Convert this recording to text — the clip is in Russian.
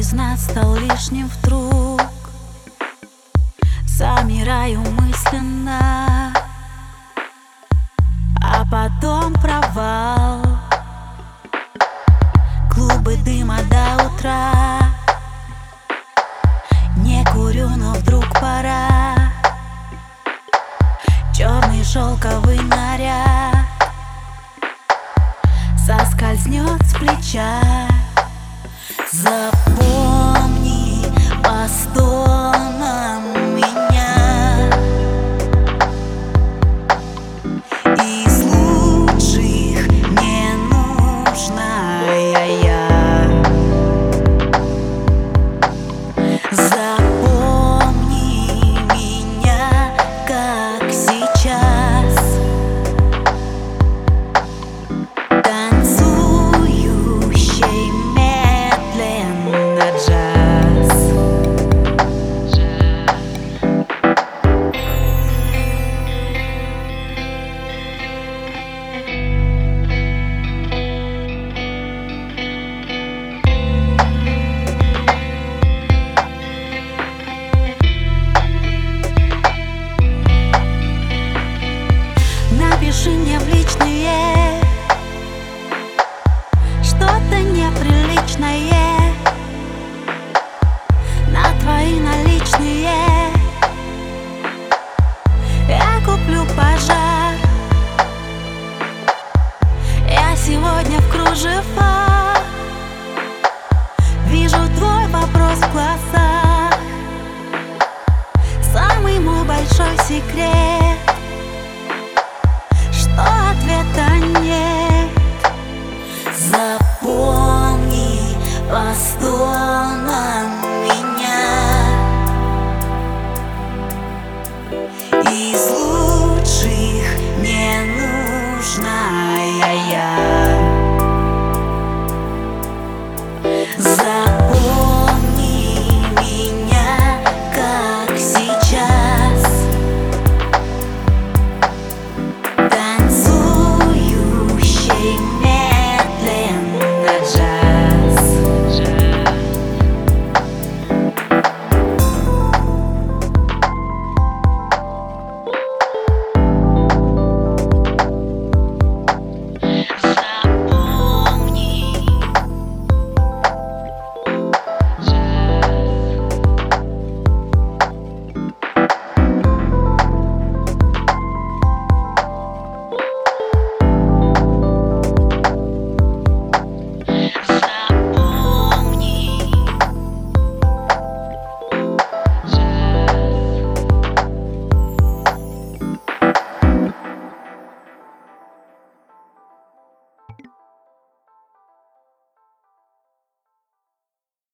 Из нас стал лишним вдруг? Замираю мысленно. А потом провал. Клубы дыма до утра. Не курю, но вдруг пора. Черный шелковый наряд Соскользнет с плеча Запомни по стонам меня. Из лучших не нужная я. Запомни Напиши мне в личные Что-то неприличное. На твои наличные Я куплю пожар. Я сегодня в кружевах Вижу твой вопрос в глазах. Самый мой большой секрет Стонам меня. Из лучших не нужная я